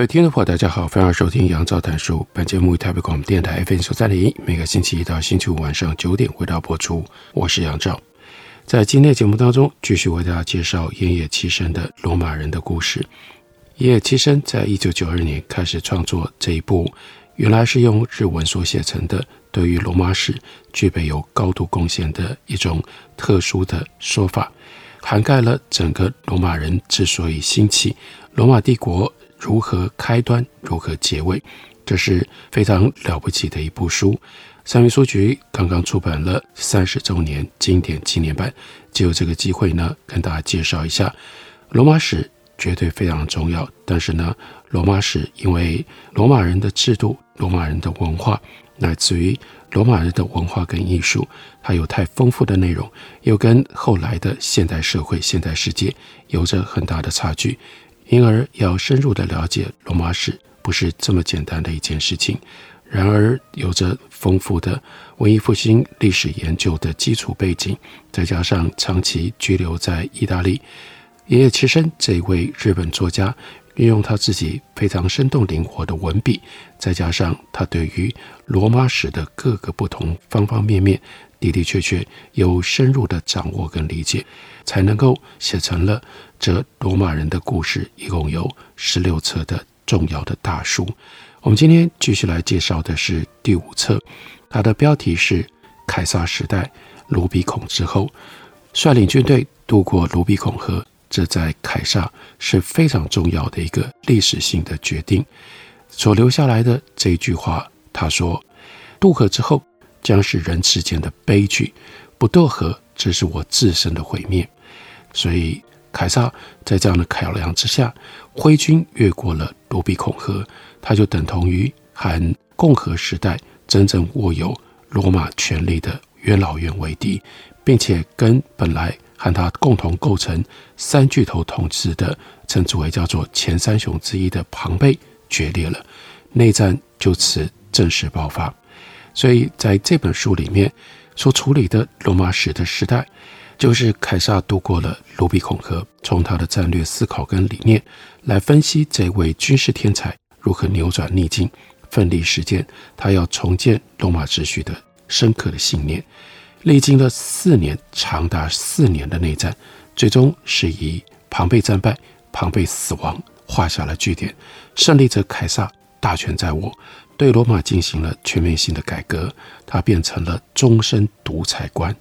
各位听众朋友，大家好，欢迎收听杨照谈书。本节目于台北广播电台 FM 九三点一，每个星期一到星期五晚上九点回到播出。我是杨照，在今天的节目当中，继续为大家介绍奄野七生的罗马人的故事。奄野七生在一九九二年开始创作这一部，原来是用日文所写成的，对于罗马史具备有高度贡献的一种特殊的说法，涵盖了整个罗马人之所以兴起，罗马帝国。如何开端，如何结尾，这是非常了不起的一部书。三民书局刚刚出版了三十周年经典纪念版，借由这个机会呢，跟大家介绍一下罗马史，绝对非常重要。但是呢，罗马史因为罗马人的制度、罗马人的文化，乃至于罗马人的文化跟艺术，它有太丰富的内容，又跟后来的现代社会、现代世界有着很大的差距。因而，要深入的了解罗马史，不是这么简单的一件事情。然而，有着丰富的文艺复兴历史研究的基础背景，再加上长期居留在意大利，奄野七生这位日本作家，运用他自己非常生动灵活的文笔，再加上他对于罗马史的各个不同方方面面，的的确确有深入的掌握跟理解，才能够写成了。这罗马人的故事一共有十六册的重要的大书，我们今天继续来介绍的是第五册，它的标题是《凯撒时代卢比孔之后》，率领军队渡过卢比孔河，这在凯撒是非常重要的一个历史性的决定。所留下来的这一句话，他说：“渡河之后将是人世间的悲剧，不渡河，这是我自身的毁灭。”所以。凯撒在这样的考量之下，挥军越过了卢比孔河，他就等同于和共和时代真正握有罗马权力的元老院为敌，并且跟本来和他共同构成三巨头统治的，称之为叫做前三雄之一的庞贝决裂了，内战就此正式爆发。所以在这本书里面所处理的罗马史的时代。就是凯撒渡过了卢比孔河，从他的战略思考跟理念来分析这位军事天才如何扭转逆境，奋力实践他要重建罗马秩序的深刻的信念。历经了四年，长达四年的内战，最终是以庞贝战败、庞贝死亡画下了句点。胜利者凯撒大权在握，对罗马进行了全面性的改革，他变成了终身独裁官。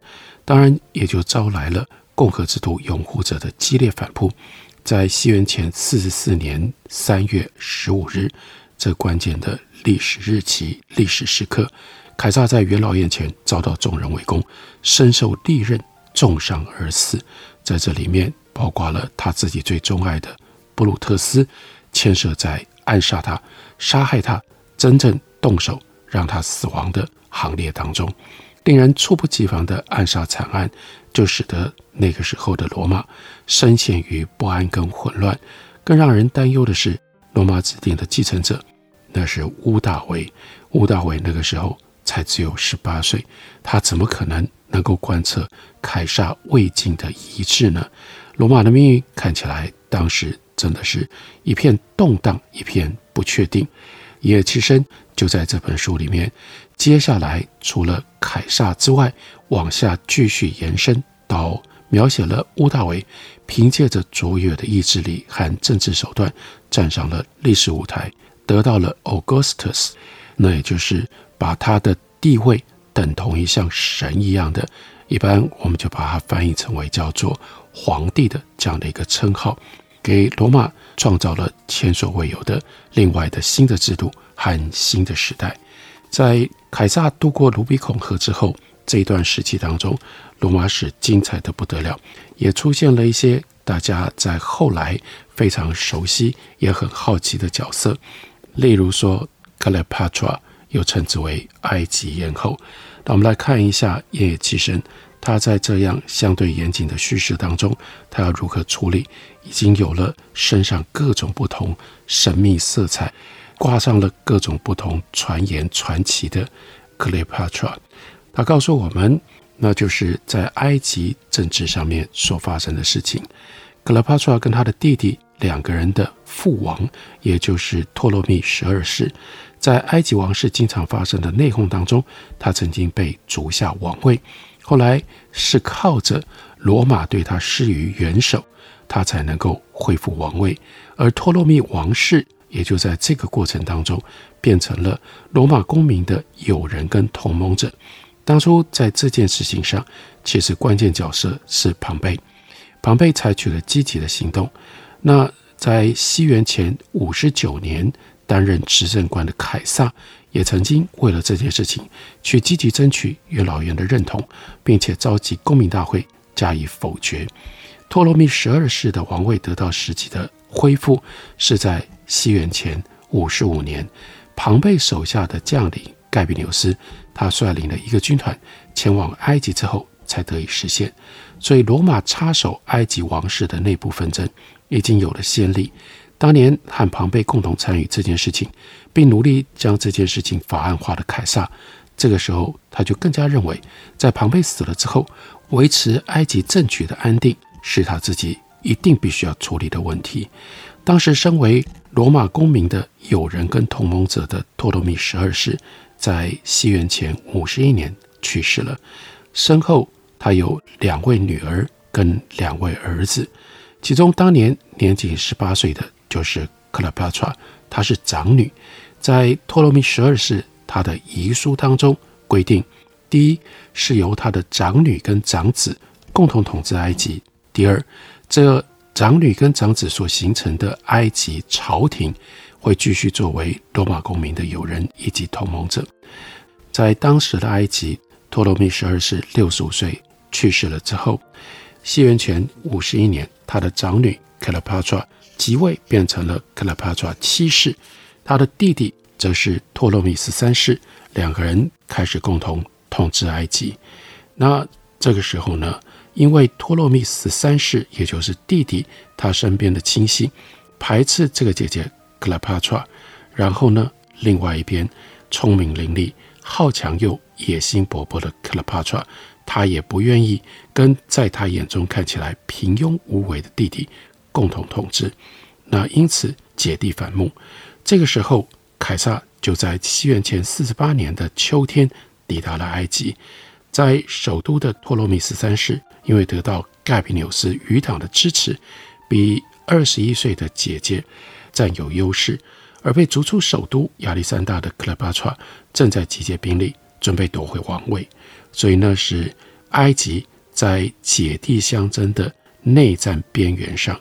当然，也就招来了共和制度拥护者的激烈反扑。在西元前四十四年三月十五日，这关键的历史日期、历史时刻，凯撒在元老院前遭到众人围攻，身受利刃，重伤而死。在这里面，包括了他自己最钟爱的布鲁特斯，牵涉在暗杀他、杀害他、真正动手让他死亡的行列当中。令人猝不及防的暗杀惨案，就使得那个时候的罗马深陷于不安跟混乱。更让人担忧的是，罗马指定的继承者，那是屋大维。屋大维那个时候才只有十八岁，他怎么可能能够贯彻凯撒未尽的遗志呢？罗马的命运看起来当时真的是一片动荡，一片不确定。一夜七生就在这本书里面。接下来，除了凯撒之外，往下继续延伸到描写了屋大维凭借着卓越的意志力和政治手段站上了历史舞台，得到了 Augustus，那也就是把他的地位等同于像神一样的，一般我们就把它翻译成为叫做皇帝的这样的一个称号，给罗马创造了前所未有的另外的新的制度和新的时代。在凯撒渡过卢比孔河之后，这一段时期当中，罗马史精彩得不得了，也出现了一些大家在后来非常熟悉也很好奇的角色，例如说克莱帕特拉，又称之为埃及艳后。那我们来看一下奄野期生，他在这样相对严谨的叙事当中，他要如何处理已经有了身上各种不同神秘色彩，挂上了各种不同传言传奇的克莱帕特拉。他告诉我们。那就是在埃及政治上面所发生的事情。克莱帕特拉跟他的弟弟两个人的父王，也就是托勒密十二世，在埃及王室经常发生的内讧当中，他曾经被逐下王位。后来是靠着罗马对他施予援手，他才能够恢复王位。而托勒密王室也就在这个过程当中，变成了罗马公民的友人跟同盟者。当初在这件事情上，其实关键角色是庞贝。庞贝采取了积极的行动。那在西元前五十九年担任执政官的凯撒，也曾经为了这件事情去积极争取元老院的认同，并且召集公民大会加以否决。托罗密十二世的王位得到实际的恢复，是在西元前五十五年，庞贝手下的将领盖比纽斯。他率领了一个军团前往埃及之后，才得以实现。所以，罗马插手埃及王室的内部纷争已经有了先例。当年和庞贝共同参与这件事情，并努力将这件事情法案化的凯撒，这个时候他就更加认为，在庞贝死了之后，维持埃及政局的安定是他自己一定必须要处理的问题。当时，身为罗马公民的友人跟同盟者的托罗密十二世。在西元前五十一年去世了，身后他有两位女儿跟两位儿子，其中当年年仅十八岁的就是克莱帕特拉，她是长女。在托罗密十二世他的遗书当中规定，第一是由他的长女跟长子共同统治埃及；第二，这长女跟长子所形成的埃及朝廷。会继续作为罗马公民的友人以及同盟者。在当时的埃及，托洛密十二世六十五岁去世了之后，西元前五十一年，他的长女克莱帕特即位，变成了克莱帕特七世。他的弟弟则是托洛密十三世，两个人开始共同统治埃及。那这个时候呢，因为托洛密十三世，也就是弟弟他身边的亲戚排斥这个姐姐。克拉帕特拉，然后呢，另外一边聪明伶俐、好强又野心勃勃的克拉帕特拉，他也不愿意跟在他眼中看起来平庸无为的弟弟共同统治。那因此姐弟反目。这个时候，凯撒就在西元前四十八年的秋天抵达了埃及，在首都的托洛密十三世，因为得到盖比纽斯余党的支持，比二十一岁的姐姐。占有优势，而被逐出首都亚历山大的克莱巴特正在集结兵力，准备夺回王位。所以那时埃及在姐弟相争的内战边缘上。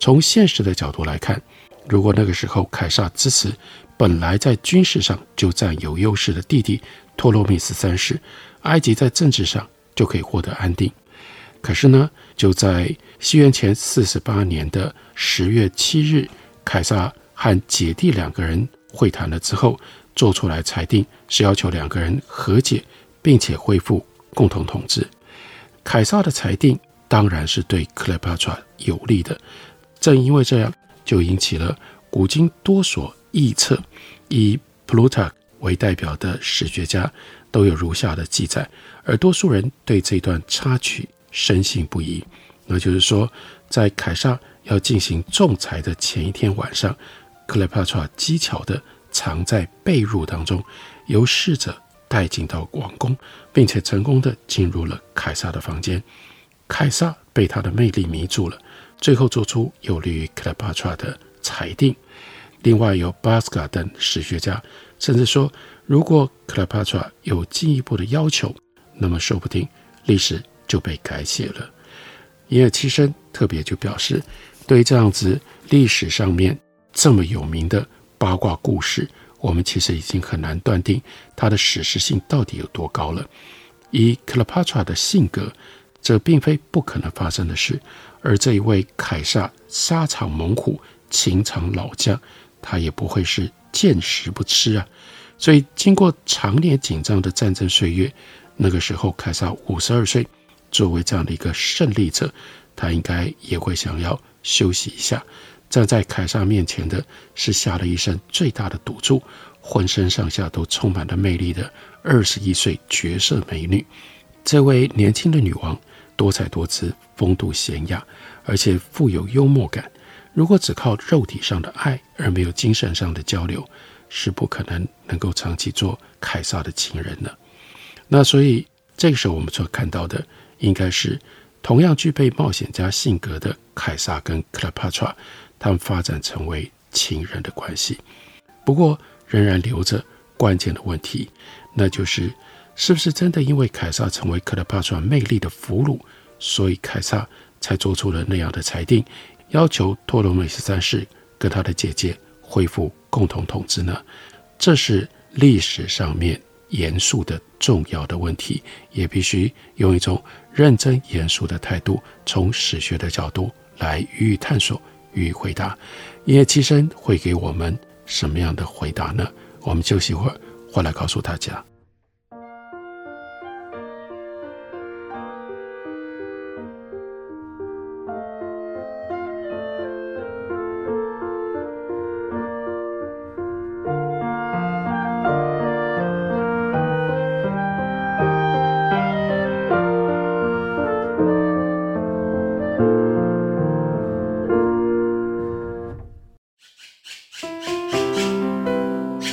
从现实的角度来看，如果那个时候凯撒支持本来在军事上就占有优势的弟弟托洛密斯三世，埃及在政治上就可以获得安定。可是呢，就在西元前四十八年的十月七日。凯撒和姐弟两个人会谈了之后，做出来裁定是要求两个人和解，并且恢复共同统治。凯撒的裁定当然是对克莱帕特拉有利的，正因为这样，就引起了古今多所臆测。以普鲁塔克为代表的史学家都有如下的记载，而多数人对这段插曲深信不疑。那就是说，在凯撒。要进行仲裁的前一天晚上，克莱帕特机巧地藏在被褥当中，由侍者带进到王宫，并且成功地进入了凯撒的房间。凯撒被他的魅力迷住了，最后做出有利于克莱帕特的裁定。另外，有巴斯卡等史学家甚至说，如果克莱帕特有进一步的要求，那么说不定历史就被改写了。奄野期生特别就表示。对于这样子历史上面这么有名的八卦故事，我们其实已经很难断定它的史实性到底有多高了。以克莱帕特拉的性格，这并非不可能发生的事。而这一位凯撒沙场猛虎、情场老将，他也不会是见食不吃啊。所以，经过长年紧张的战争岁月，那个时候凯撒五十二岁，作为这样的一个胜利者，他应该也会想要休息一下。站在凯撒面前的是下了一生最大的赌注，浑身上下都充满了魅力的二十一岁绝色美女。这位年轻的女王多彩多姿，风度娴雅，而且富有幽默感。如果只靠肉体上的爱而没有精神上的交流，是不可能能够长期做凯撒的情人的。那所以这个时候我们所看到的，应该是同样具备冒险家性格的凯撒跟克拉帕特。他们发展成为情人的关系，不过仍然留着关键的问题，那就是是不是真的因为凯撒成为克拉帕特魅力的俘虏，所以凯撒才做出了那样的裁定，要求托勒密十三世跟他的姐姐恢复共同统治呢？这是历史上面严肃的重要的问题，也必须用一种认真严肃的态度，从史学的角度来予以探索。予以回答，盐野七生会给我们什么样的回答呢？我们休息一会儿，回来告诉大家。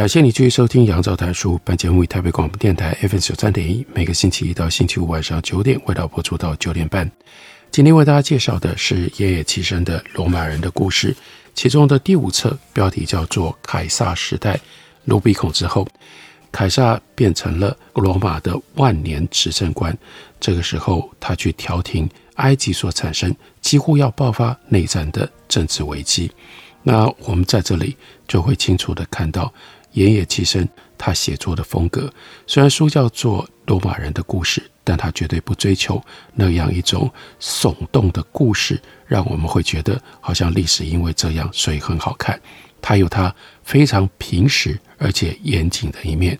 感谢你继续收听《杨照谈书》。本节目以台北广播电台 FM 九三点一，每个星期一到星期五晚上九点，为大家播出到九点半。今天为大家介绍的是盐野七生的《罗马人的故事》，其中的第五册标题叫做《凯撒时代：卢比孔之后》。凯撒变成了罗马的万年执政官，这个时候他去调停埃及所产生几乎要爆发内战的政治危机。那我们在这里就会清楚地看到。盐野其生他写作的风格，虽然书叫做《罗马人的故事》，但他绝对不追求那样一种耸动的故事，让我们会觉得好像历史因为这样所以很好看。他有他非常平实而且严谨的一面，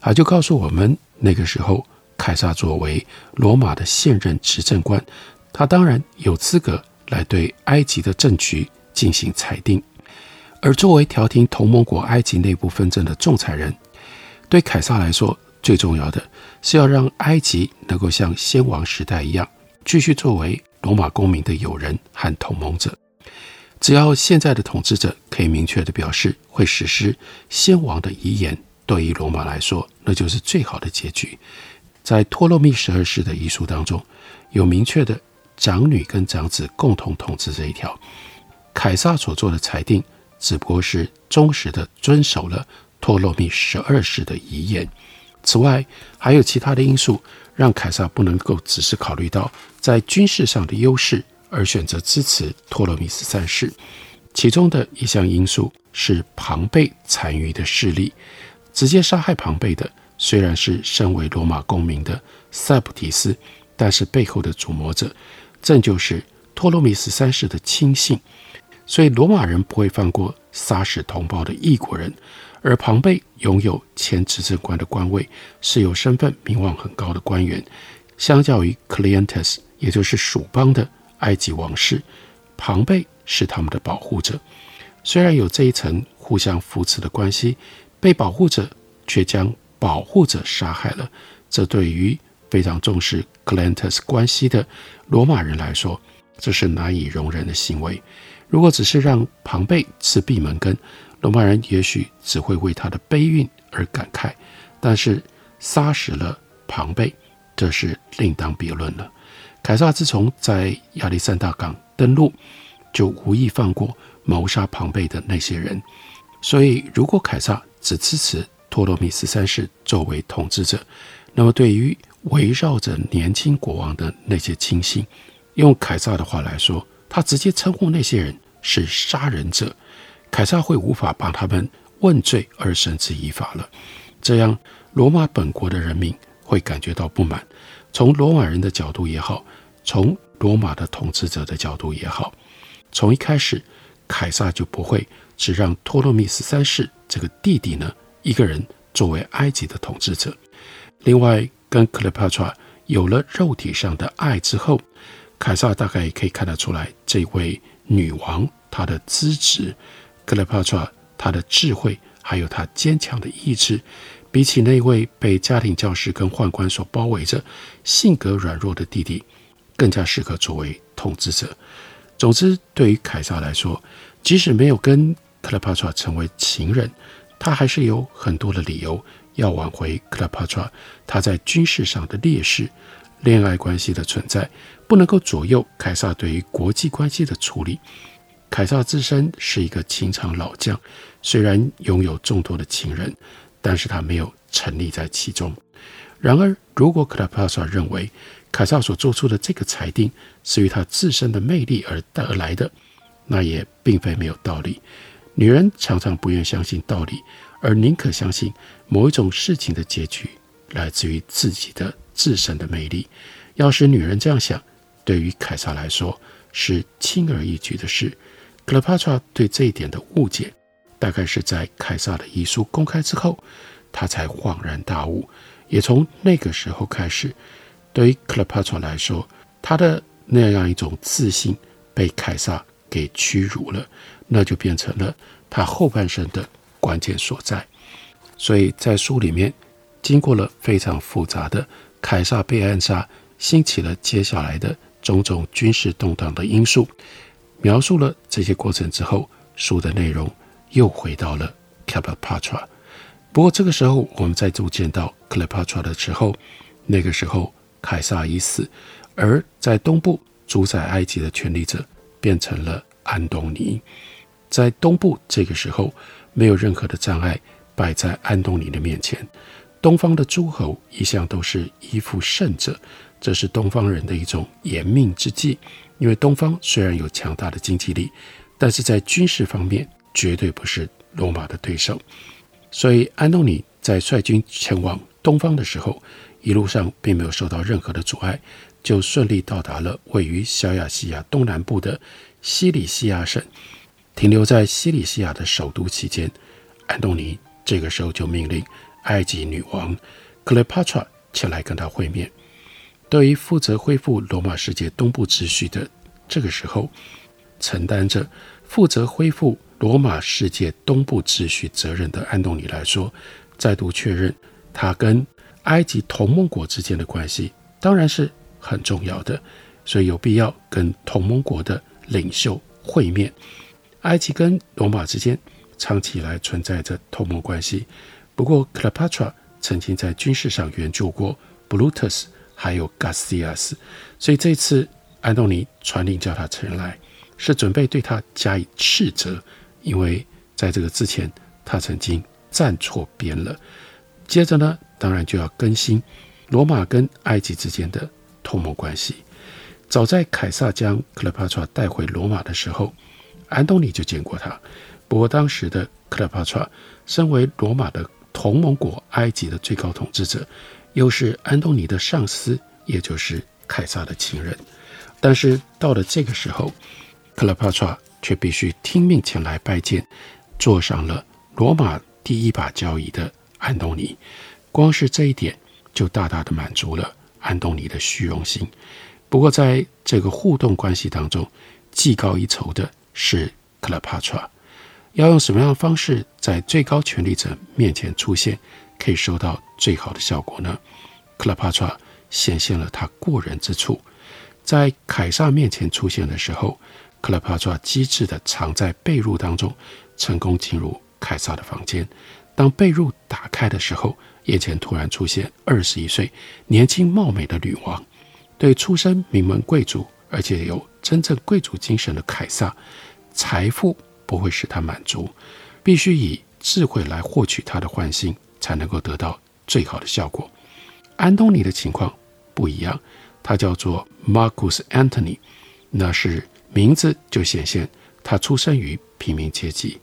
他就告诉我们，那个时候凯撒作为罗马的现任执政官，他当然有资格来对埃及的政局进行裁定。而作为调停同盟国埃及内部纷争的仲裁人，对凯撒来说，最重要的是要让埃及能够像先王时代一样，继续作为罗马公民的友人和同盟者。只要现在的统治者可以明确地表示会实施先王的遗言，对于罗马来说，那就是最好的结局。在托勒密十二世的遗书当中，有明确的长女跟长子共同统治这一条。凯撒所做的裁定。只不过是忠实地遵守了托勒密十二世的遗言。此外，还有其他的因素，让凯撒不能够只是考虑到在军事上的优势而选择支持托勒密十三世。其中的一项因素是庞贝残余的势力。直接杀害庞贝的虽然是身为罗马公民的塞普提斯，但是背后的主谋者正就是托勒密十三世的亲信。所以罗马人不会放过杀死同胞的异国人。而庞贝拥有前执政官的官位，是有身份、名望很高的官员。相较于 Clientus，也就是属邦的埃及王室，庞贝是他们的保护者。虽然有这一层互相扶持的关系，被保护者却将保护者杀害了。这对于非常重视 Clientus 关系的罗马人来说，这是难以容忍的行为。如果只是让庞贝吃闭门羹，罗马人也许只会为他的悲运而感慨，但是杀死了庞贝。这是另当别论了。凯撒自从在亚历山大港登陆，就无意放过谋杀庞贝的那些人。所以，如果凯撒只支持托罗米十三世作为统治者，那么对于围绕着年轻国王的那些亲信，用凯撒的话来说，他直接称呼那些人是杀人者，凯撒会无法帮他们问罪而绳之以法了。这样，罗马本国的人民。会感觉到不满，从罗马人的角度也好，从罗马的统治者的角度也好，从一开始，凯撒就不会只让托勒密十三世这个弟弟呢一个人作为埃及的统治者。另外，跟克莱帕特有了肉体上的爱之后，凯撒大概也可以看得出来，这位女王她的资质，克莱帕特拉她的智慧，还有她坚强的意志。比起那位被家庭教师跟宦官所包围着、性格软弱的弟弟，更加适合作为统治者。总之，对于凯撒来说，即使没有跟克莱帕特拉成为情人，他还是有很多的理由要挽回克莱帕特拉他在军事上的劣势。恋爱关系的存在不能够左右凯撒对于国际关系的处理。凯撒自身是一个情场老将，虽然拥有众多的情人。但是他没有沉溺在其中。然而，如果克拉帕萨认为凯撒所做出的这个裁定是与他自身的魅力而得来的，那也并非没有道理。女人常常不愿相信道理，而宁可相信某一种事情的结局来自于自己的自身的魅力。要是女人这样想，对于凯撒来说是轻而易举的事。克莱帕特拉对这一点的误解。大概是在凯撒的遗书公开之后，他才恍然大悟。也从那个时候开始，对于克莱帕特拉来说，他的那样一种自信被凯撒给屈辱了，那就变成了他后半生的关键所在。所以在书里面，经过了非常复杂的凯撒被暗杀，兴起了接下来的种种军事动荡的因素，描述了这些过程之后，书的内容。又回到了 Cleopatra，不过这个时候我们再度见到 Cleopatra 的时候，那个时候凯撒已死，而在东部主宰埃及的权力者变成了安东尼。在东部这个时候，没有任何的障碍摆在安东尼的面前。东方的诸侯一向都是依附胜者，这是东方人的一种延命之计。因为东方虽然有强大的经济力，但是在军事方面，绝对不是罗马的对手，所以安东尼在率军前往东方的时候，一路上并没有受到任何的阻碍，就顺利到达了位于小亚细亚东南部的西里西亚省。停留在西里西亚的首都期间，安东尼这个时候就命令埃及女王克雷帕特前来跟他会面。对于负责恢复罗马世界东部秩序的这个时候，承担着负责恢复。罗马世界东部秩序责任的安东尼来说，再度确认他跟埃及同盟国之间的关系当然是很重要的，所以有必要跟同盟国的领袖会面。埃及跟罗马之间长期以来存在着同盟关系，不过克莱帕特拉曾经在军事上援助过布鲁特斯还有加斯蒂亚斯，所以这次安东尼传令叫他前来，是准备对他加以斥责。因为在这个之前，他曾经站错边了。接着呢，当然就要更新罗马跟埃及之间的同盟关系。早在凯撒将克莱帕特拉带回罗马的时候，安东尼就见过他。不过当时的克勒帕特拉身为罗马的同盟国埃及的最高统治者，又是安东尼的上司，也就是凯撒的情人。但是到了这个时候，克拉帕特却必须听命前来拜见，坐上了罗马第一把交椅的安东尼。光是这一点，就大大的满足了安东尼的虚荣心。不过，在这个互动关系当中，技高一筹的是克拉帕特。要用什么样的方式在最高权力者面前出现，可以收到最好的效果呢？克拉帕特显现了他过人之处。在凯撒面前出现的时候，克拉帕特机智地藏在被褥当中，成功进入凯撒的房间。当被褥打开的时候，眼前突然出现二十一岁年轻貌美的女王。对出身名门贵族而且有真正贵族精神的凯撒，财富不会使他满足，必须以智慧来获取他的欢心，才能够得到最好的效果。安东尼的情况不一样，他叫做 Marcus Anthony，那是名字就显现他出生于平民阶级。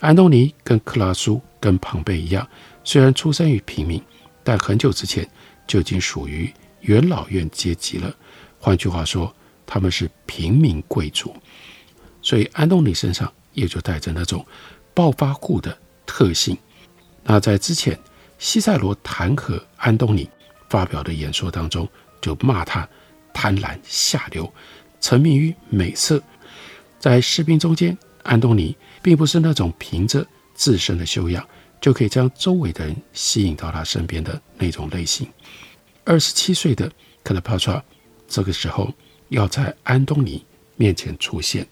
安东尼跟克拉苏、跟庞贝一样。虽然出生于平民，但很久之前就已经属于元老院阶级了。换句话说，他们是平民贵族。所以安东尼身上也就带着那种暴发户的特性。那在之前，西塞罗弹劾安东尼发表的演说当中，就骂他贪婪下流，沉迷于美色。在士兵中间，安东尼并不是那种凭着自身的修养。就可以将周围的人吸引到他身边的那种类型。二十七岁的克勒帕特这个时候要在安东尼面前出现，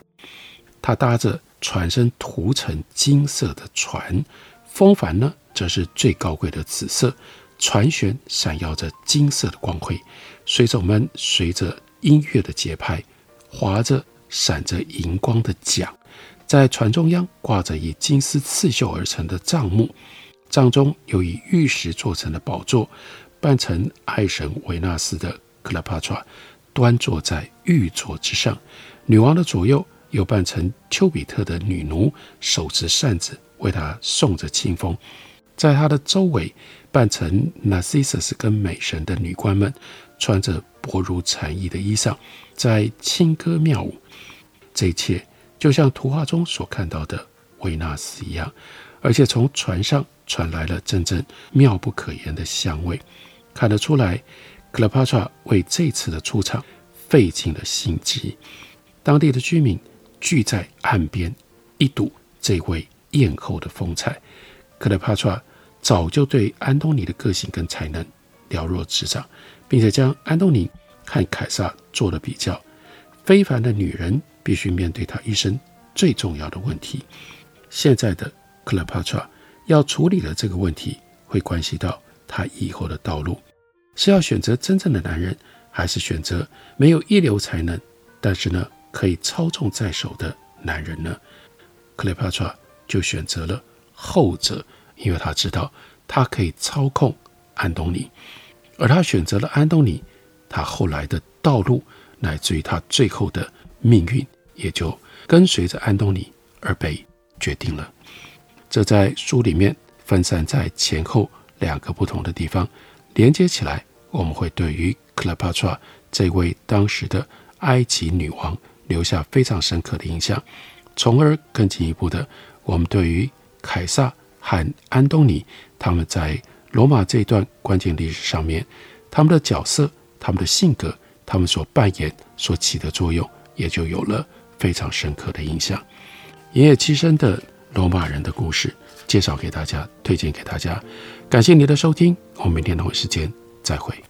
他搭着船身涂成金色的船，风帆呢则是最高贵的紫色，船舷闪耀着金色的光辉，水手们随着音乐的节拍划着闪着银光的桨。在船中央挂着以金丝刺绣而成的帐幕，帐中有以玉石做成的宝座，扮成爱神维纳斯的克拉帕特端坐在玉座之上，女王的左右又扮成丘比特的女奴，手持扇子为他送着清风，在他的周围扮成纳西瑟斯跟美神的女官们，穿着薄如蝉翼的衣裳，在轻歌妙舞，这一切。就像图画中所看到的维纳斯一样，而且从船上传来了阵阵妙不可言的香味，看得出来，克勒帕特拉为这次的出场费尽了心机。当地的居民聚在岸边，一睹这位艳后的风采。克勒帕特拉早就对安东尼的个性跟才能了若指掌，并且将安东尼和凯撒做了比较。非凡的女人。必须面对他一生最重要的问题。现在的克勒帕特拉要处理的这个问题，会关系到他以后的道路：是要选择真正的男人，还是选择没有一流才能，但是呢可以操纵在手的男人呢？克勒帕特拉就选择了后者，因为他知道他可以操控安东尼，而他选择了安东尼，他后来的道路，乃至于他最后的。命运也就跟随着安东尼而被决定了。这在书里面分散在前后两个不同的地方连接起来，我们会对于克勒帕特拉这位当时的埃及女王留下非常深刻的印象，从而更进一步的，我们对于凯撒和安东尼他们在罗马这一段关键历史上面，他们的角色、他们的性格、他们所扮演、所起的作用。也就有了非常深刻的印象。爷爷七生的罗马人的故事，介绍给大家，推荐给大家。感谢您的收听，我们明天同一时间再会。